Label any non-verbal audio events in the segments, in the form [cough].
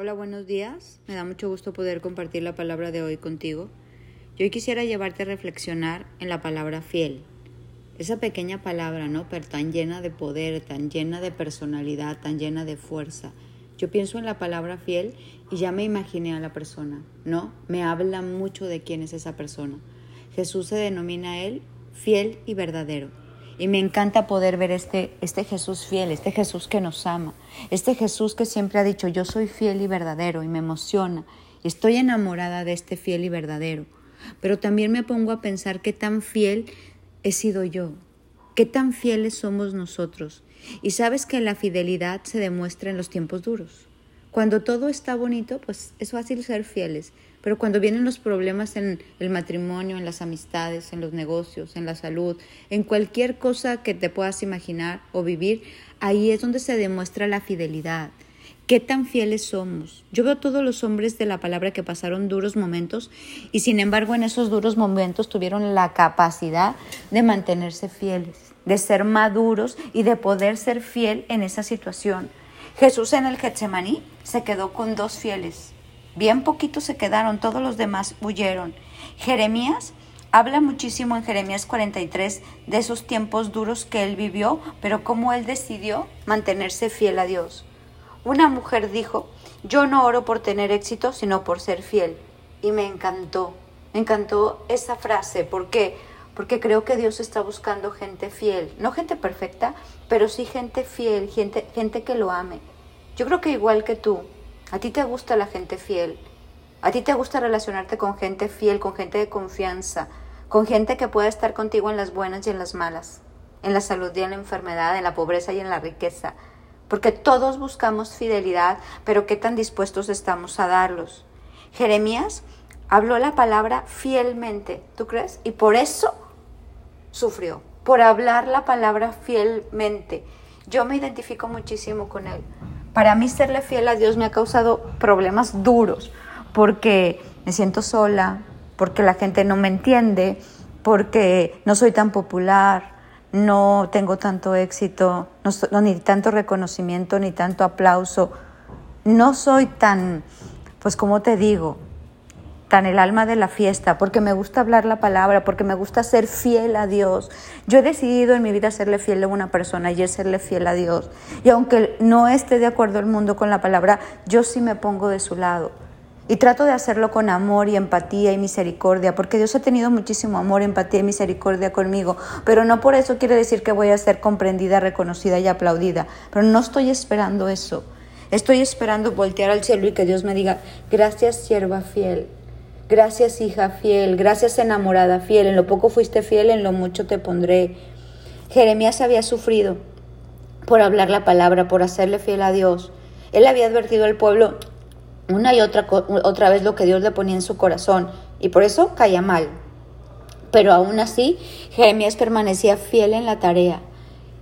Hola, buenos días. Me da mucho gusto poder compartir la palabra de hoy contigo. Yo hoy quisiera llevarte a reflexionar en la palabra fiel. Esa pequeña palabra, ¿no? Pero tan llena de poder, tan llena de personalidad, tan llena de fuerza. Yo pienso en la palabra fiel y ya me imaginé a la persona, ¿no? Me habla mucho de quién es esa persona. Jesús se denomina a él fiel y verdadero. Y me encanta poder ver este, este Jesús fiel, este Jesús que nos ama, este Jesús que siempre ha dicho, yo soy fiel y verdadero, y me emociona. Y estoy enamorada de este fiel y verdadero. Pero también me pongo a pensar qué tan fiel he sido yo, qué tan fieles somos nosotros. Y sabes que la fidelidad se demuestra en los tiempos duros. Cuando todo está bonito, pues es fácil ser fieles, pero cuando vienen los problemas en el matrimonio, en las amistades, en los negocios, en la salud, en cualquier cosa que te puedas imaginar o vivir, ahí es donde se demuestra la fidelidad. ¿Qué tan fieles somos? Yo veo todos los hombres de la palabra que pasaron duros momentos y sin embargo en esos duros momentos tuvieron la capacidad de mantenerse fieles, de ser maduros y de poder ser fiel en esa situación. Jesús en el Getsemaní se quedó con dos fieles. Bien poquitos se quedaron, todos los demás huyeron. Jeremías habla muchísimo en Jeremías 43 de esos tiempos duros que él vivió, pero cómo él decidió mantenerse fiel a Dios. Una mujer dijo, yo no oro por tener éxito, sino por ser fiel. Y me encantó, me encantó esa frase. ¿Por qué? Porque creo que Dios está buscando gente fiel, no gente perfecta, pero sí gente fiel, gente, gente que lo ame. Yo creo que igual que tú, a ti te gusta la gente fiel, a ti te gusta relacionarte con gente fiel, con gente de confianza, con gente que pueda estar contigo en las buenas y en las malas, en la salud y en la enfermedad, en la pobreza y en la riqueza. Porque todos buscamos fidelidad, pero qué tan dispuestos estamos a darlos. Jeremías habló la palabra fielmente, ¿tú crees? Y por eso sufrió, por hablar la palabra fielmente. Yo me identifico muchísimo con él. Para mí serle fiel a Dios me ha causado problemas duros, porque me siento sola, porque la gente no me entiende, porque no soy tan popular, no tengo tanto éxito, no, ni tanto reconocimiento, ni tanto aplauso. No soy tan, pues como te digo, tan el alma de la fiesta, porque me gusta hablar la palabra, porque me gusta ser fiel a Dios. Yo he decidido en mi vida serle fiel a una persona y es serle fiel a Dios. Y aunque no esté de acuerdo el mundo con la palabra, yo sí me pongo de su lado. Y trato de hacerlo con amor y empatía y misericordia, porque Dios ha tenido muchísimo amor, empatía y misericordia conmigo, pero no por eso quiere decir que voy a ser comprendida, reconocida y aplaudida, pero no estoy esperando eso. Estoy esperando voltear al cielo y que Dios me diga, gracias sierva fiel, gracias hija fiel, gracias enamorada fiel, en lo poco fuiste fiel, en lo mucho te pondré. Jeremías había sufrido por hablar la palabra, por hacerle fiel a Dios. Él había advertido al pueblo, una y otra, otra vez lo que Dios le ponía en su corazón y por eso caía mal. Pero aún así, Jeremías permanecía fiel en la tarea.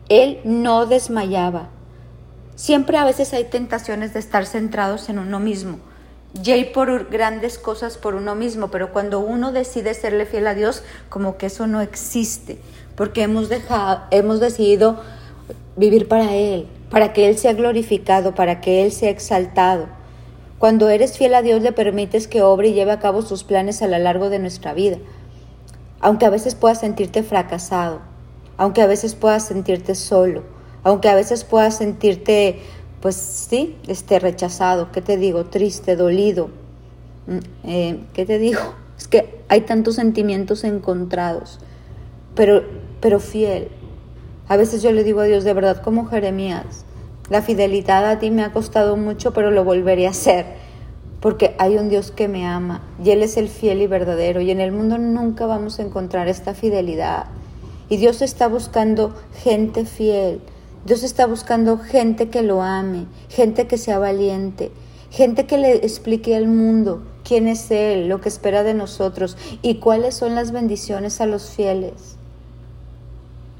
Él no desmayaba. Siempre a veces hay tentaciones de estar centrados en uno mismo. Y por grandes cosas por uno mismo, pero cuando uno decide serle fiel a Dios, como que eso no existe, porque hemos, dejado, hemos decidido vivir para Él, para que Él sea glorificado, para que Él sea exaltado. Cuando eres fiel a Dios le permites que obre y lleve a cabo sus planes a lo largo de nuestra vida. Aunque a veces puedas sentirte fracasado, aunque a veces puedas sentirte solo, aunque a veces puedas sentirte, pues sí, este, rechazado, ¿qué te digo? Triste, dolido. Mm, eh, ¿Qué te digo? [laughs] Es que hay tantos sentimientos encontrados, pero, pero fiel. A veces yo le digo a Dios, de verdad, como Jeremías, la fidelidad a ti me ha costado mucho, pero lo volveré a hacer, porque hay un Dios que me ama y Él es el fiel y verdadero y en el mundo nunca vamos a encontrar esta fidelidad. Y Dios está buscando gente fiel, Dios está buscando gente que lo ame, gente que sea valiente, gente que le explique al mundo quién es Él, lo que espera de nosotros y cuáles son las bendiciones a los fieles.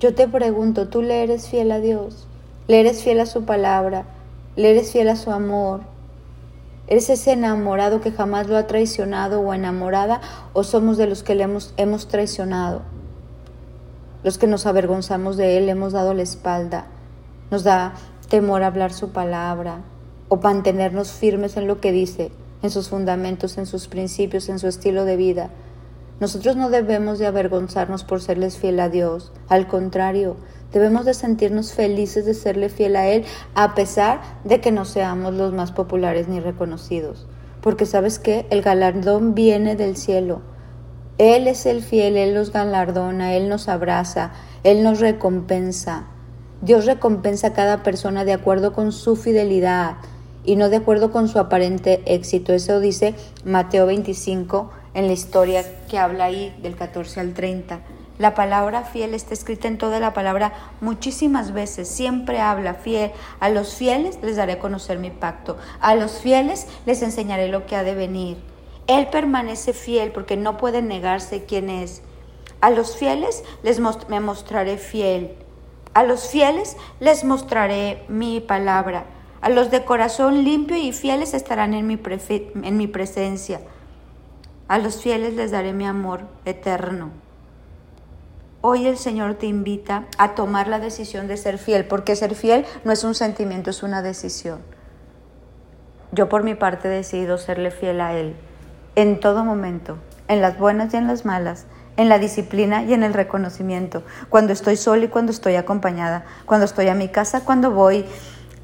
Yo te pregunto, ¿tú le eres fiel a Dios? le eres fiel a su palabra, le eres fiel a su amor. ¿Eres ese enamorado que jamás lo ha traicionado o enamorada o somos de los que le hemos, hemos traicionado? Los que nos avergonzamos de él, le hemos dado la espalda, nos da temor hablar su palabra, o mantenernos firmes en lo que dice, en sus fundamentos, en sus principios, en su estilo de vida. Nosotros no debemos de avergonzarnos por serles fiel a Dios. Al contrario, debemos de sentirnos felices de serle fiel a Él a pesar de que no seamos los más populares ni reconocidos. Porque sabes que el galardón viene del cielo. Él es el fiel, Él los galardona, Él nos abraza, Él nos recompensa. Dios recompensa a cada persona de acuerdo con su fidelidad y no de acuerdo con su aparente éxito. Eso dice Mateo 25 en la historia que habla ahí del 14 al 30. La palabra fiel está escrita en toda la palabra muchísimas veces. Siempre habla fiel. A los fieles les daré a conocer mi pacto. A los fieles les enseñaré lo que ha de venir. Él permanece fiel porque no puede negarse quién es. A los fieles les me mostraré fiel. A los fieles les mostraré mi palabra. A los de corazón limpio y fieles estarán en mi, en mi presencia. A los fieles les daré mi amor eterno. Hoy el Señor te invita a tomar la decisión de ser fiel, porque ser fiel no es un sentimiento, es una decisión. Yo por mi parte he decidido serle fiel a Él en todo momento, en las buenas y en las malas, en la disciplina y en el reconocimiento, cuando estoy sola y cuando estoy acompañada, cuando estoy a mi casa, cuando voy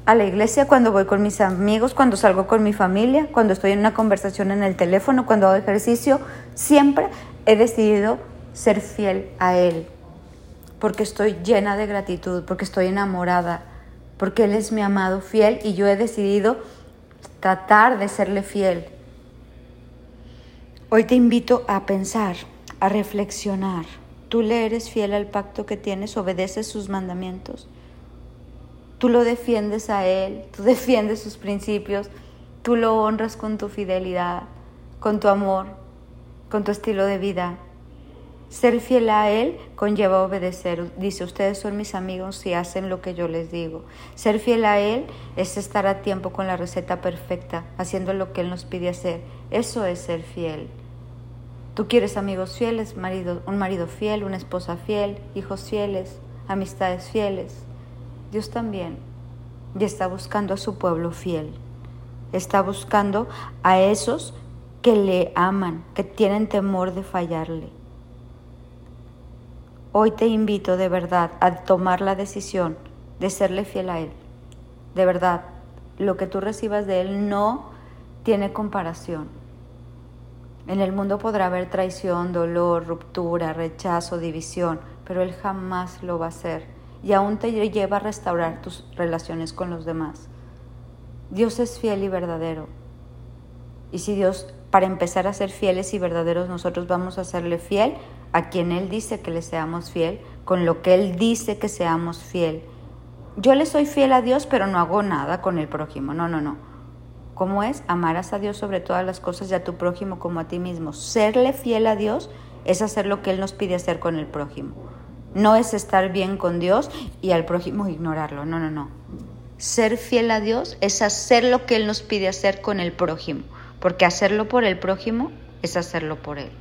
a la iglesia, cuando voy con mis amigos, cuando salgo con mi familia, cuando estoy en una conversación en el teléfono, cuando hago ejercicio, siempre he decidido ser fiel a Él, porque estoy llena de gratitud, porque estoy enamorada, porque Él es mi amado fiel y yo he decidido tratar de serle fiel. Hoy te invito a pensar, a reflexionar. ¿Tú le eres fiel al pacto que tienes? ¿Obedeces sus mandamientos? Tú lo defiendes a Él, tú defiendes sus principios, tú lo honras con tu fidelidad, con tu amor, con tu estilo de vida. Ser fiel a Él conlleva obedecer. Dice, ustedes son mis amigos si hacen lo que yo les digo. Ser fiel a Él es estar a tiempo con la receta perfecta, haciendo lo que Él nos pide hacer. Eso es ser fiel. Tú quieres amigos fieles, marido, un marido fiel, una esposa fiel, hijos fieles, amistades fieles. Dios también y está buscando a su pueblo fiel. Está buscando a esos que le aman, que tienen temor de fallarle. Hoy te invito de verdad a tomar la decisión de serle fiel a Él. De verdad, lo que tú recibas de Él no tiene comparación. En el mundo podrá haber traición, dolor, ruptura, rechazo, división, pero Él jamás lo va a hacer y aún te lleva a restaurar tus relaciones con los demás. Dios es fiel y verdadero. Y si Dios, para empezar a ser fieles y verdaderos, nosotros vamos a serle fiel a quien Él dice que le seamos fiel, con lo que Él dice que seamos fiel. Yo le soy fiel a Dios, pero no hago nada con el prójimo. No, no, no. ¿Cómo es? Amarás a Dios sobre todas las cosas y a tu prójimo como a ti mismo. Serle fiel a Dios es hacer lo que Él nos pide hacer con el prójimo. No es estar bien con Dios y al prójimo ignorarlo. No, no, no. Ser fiel a Dios es hacer lo que Él nos pide hacer con el prójimo, porque hacerlo por el prójimo es hacerlo por Él.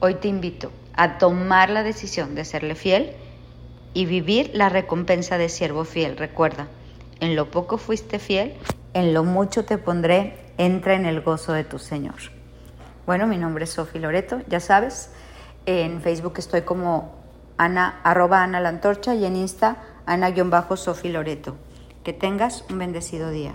Hoy te invito a tomar la decisión de serle fiel y vivir la recompensa de siervo fiel. Recuerda, en lo poco fuiste fiel, en lo mucho te pondré, entra en el gozo de tu Señor. Bueno, mi nombre es Sofi Loreto, ya sabes, en Facebook estoy como Ana, arroba Ana la Antorcha y en Insta Ana-Sofi Loreto. Que tengas un bendecido día.